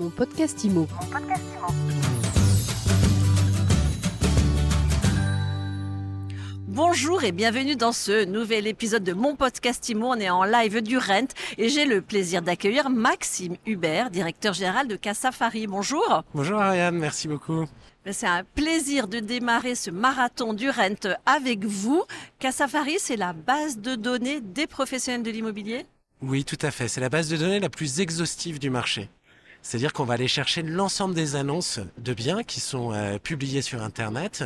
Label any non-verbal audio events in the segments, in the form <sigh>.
Mon podcast IMO. Bonjour et bienvenue dans ce nouvel épisode de mon podcast IMO. On est en live du Rent et j'ai le plaisir d'accueillir Maxime Hubert, directeur général de Cassafari. Bonjour. Bonjour Ariane, merci beaucoup. Ben, c'est un plaisir de démarrer ce marathon du Rent avec vous. Cassafari, c'est la base de données des professionnels de l'immobilier? Oui, tout à fait. C'est la base de données la plus exhaustive du marché. C'est-à-dire qu'on va aller chercher l'ensemble des annonces de biens qui sont euh, publiées sur Internet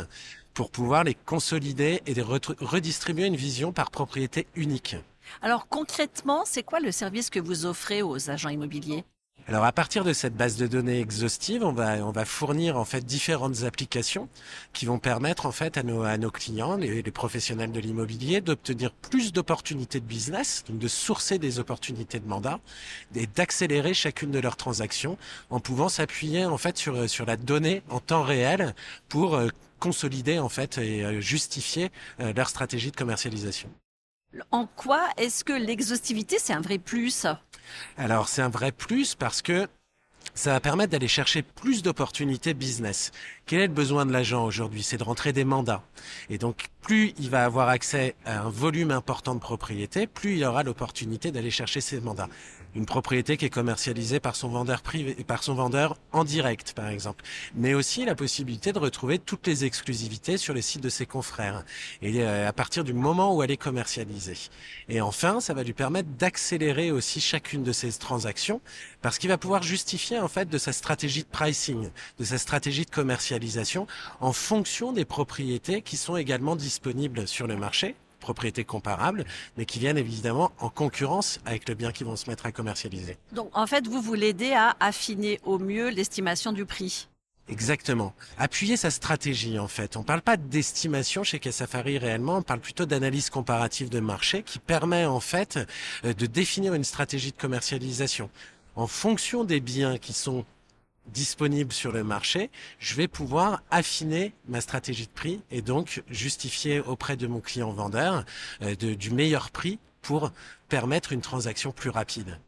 pour pouvoir les consolider et redistribuer une vision par propriété unique. Alors concrètement, c'est quoi le service que vous offrez aux agents immobiliers? Alors à partir de cette base de données exhaustive, on va on fournir en fait différentes applications qui vont permettre en fait à nos clients, les, les professionnels de l'immobilier, d'obtenir plus d'opportunités de business, donc de sourcer des opportunités de mandat et d'accélérer chacune de leurs transactions en pouvant s'appuyer en fait sur sur la donnée en temps réel pour euh, consolider en fait et euh, justifier euh, leur stratégie de commercialisation. En quoi est-ce que l'exhaustivité c'est un vrai plus? Alors c'est un vrai plus parce que ça va permettre d'aller chercher plus d'opportunités business. Quel est le besoin de l'agent aujourd'hui? C'est de rentrer des mandats. Et donc, plus il va avoir accès à un volume important de propriétés, plus il aura l'opportunité d'aller chercher ces mandats une propriété qui est commercialisée par son vendeur privé, par son vendeur en direct, par exemple. Mais aussi la possibilité de retrouver toutes les exclusivités sur les sites de ses confrères. Et euh, à partir du moment où elle est commercialisée. Et enfin, ça va lui permettre d'accélérer aussi chacune de ses transactions parce qu'il va pouvoir justifier, en fait, de sa stratégie de pricing, de sa stratégie de commercialisation en fonction des propriétés qui sont également disponibles sur le marché propriétés comparables, mais qui viennent évidemment en concurrence avec le bien qu'ils vont se mettre à commercialiser. Donc en fait, vous vous l'aidez à affiner au mieux l'estimation du prix. Exactement. Appuyer sa stratégie, en fait. On ne parle pas d'estimation chez Cassafari réellement, on parle plutôt d'analyse comparative de marché qui permet, en fait, euh, de définir une stratégie de commercialisation. En fonction des biens qui sont disponible sur le marché, je vais pouvoir affiner ma stratégie de prix et donc justifier auprès de mon client vendeur euh, du meilleur prix pour permettre une transaction plus rapide.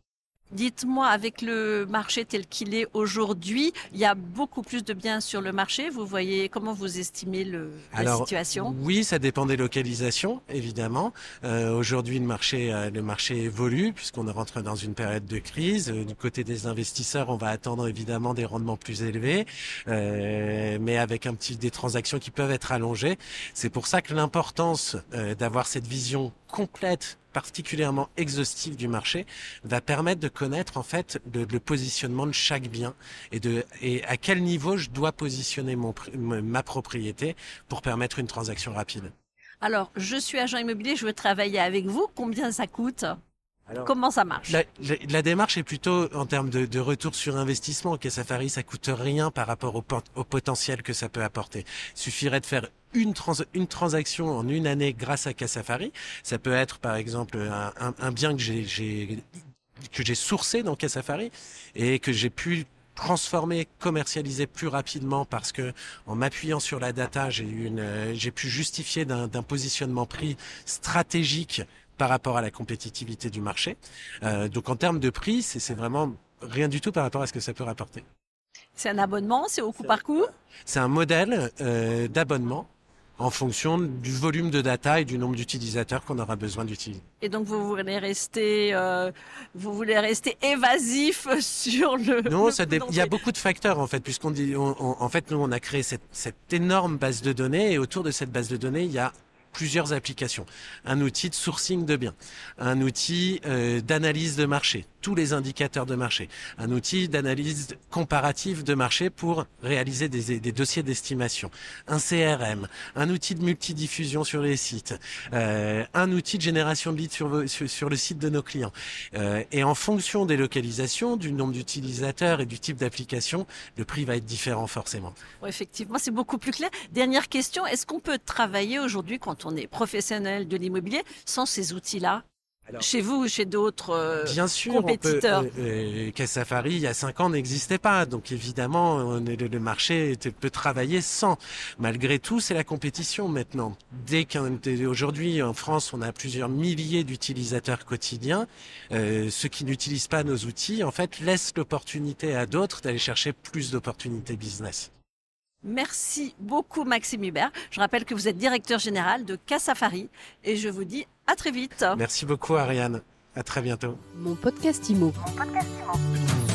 Dites-moi, avec le marché tel qu'il est aujourd'hui, il y a beaucoup plus de biens sur le marché. Vous voyez comment vous estimez le, la situation? Oui, ça dépend des localisations, évidemment. Euh, aujourd'hui, le marché, euh, le marché évolue puisqu'on rentre dans une période de crise. Euh, du côté des investisseurs, on va attendre évidemment des rendements plus élevés, euh, mais avec un petit des transactions qui peuvent être allongées. C'est pour ça que l'importance d'avoir cette vision complète particulièrement exhaustive du marché va permettre de connaître en fait le, positionnement de chaque bien et de à quel niveau je dois positionner ma propriété pour permettre une transaction rapide. Alors, je suis agent immobilier, je veux travailler avec vous. Combien ça coûte? Alors, Comment ça marche la, la, la, démarche est plutôt en termes de, de retour sur investissement. Safari, ça coûte rien par rapport au, au, potentiel que ça peut apporter. Il suffirait de faire une, trans, une transaction en une année grâce à Cassafari. Ça peut être par exemple un, un, un bien que j'ai que j'ai sourcé dans Cassafari et que j'ai pu transformer, commercialiser plus rapidement parce que en m'appuyant sur la data, j'ai une, j'ai pu justifier d'un positionnement prix stratégique par rapport à la compétitivité du marché. Euh, donc en termes de prix, c'est vraiment rien du tout par rapport à ce que ça peut rapporter. C'est un abonnement, c'est au coup par coup? C'est un modèle euh, d'abonnement en fonction du volume de data et du nombre d'utilisateurs qu'on aura besoin d'utiliser. Et donc vous voulez rester, euh, vous voulez rester évasif <laughs> sur le. Non, ça il y a beaucoup de facteurs en fait, puisqu'on dit, on, on, en fait, nous on a créé cette, cette énorme base de données et autour de cette base de données, il y a plusieurs applications. Un outil de sourcing de biens, un outil euh, d'analyse de marché, les indicateurs de marché, un outil d'analyse comparative de marché pour réaliser des, dossiers d'estimation, un CRM, un outil de multidiffusion sur les sites, euh, un outil de génération de leads sur, le site de nos clients. Euh, et en fonction des localisations, du nombre d'utilisateurs et du type d'application, le prix va être différent forcément. Effectivement, c'est beaucoup plus clair. Dernière question, est-ce qu'on peut travailler aujourd'hui quand on est professionnel de l'immobilier sans ces outils-là? Chez vous ou chez d'autres euh, Bien sûr, compétiteurs peut, euh, euh, Safari, il y a cinq ans, n'existait pas. Donc évidemment, on est, le, marché peut travailler sans. Malgré tout, c'est la compétition maintenant. Dès qu'aujourd'hui, en France, on a plusieurs milliers d'utilisateurs quotidiens, euh, ceux qui n'utilisent pas nos outils, en fait, laissent l'opportunité à d'autres d'aller chercher plus d'opportunités business. Merci beaucoup Maxime Hubert. Je rappelle que vous êtes directeur général de Cassafari et je vous dis à très vite. Merci beaucoup Ariane. À très bientôt. Mon podcast Imo. Mon podcast Imo.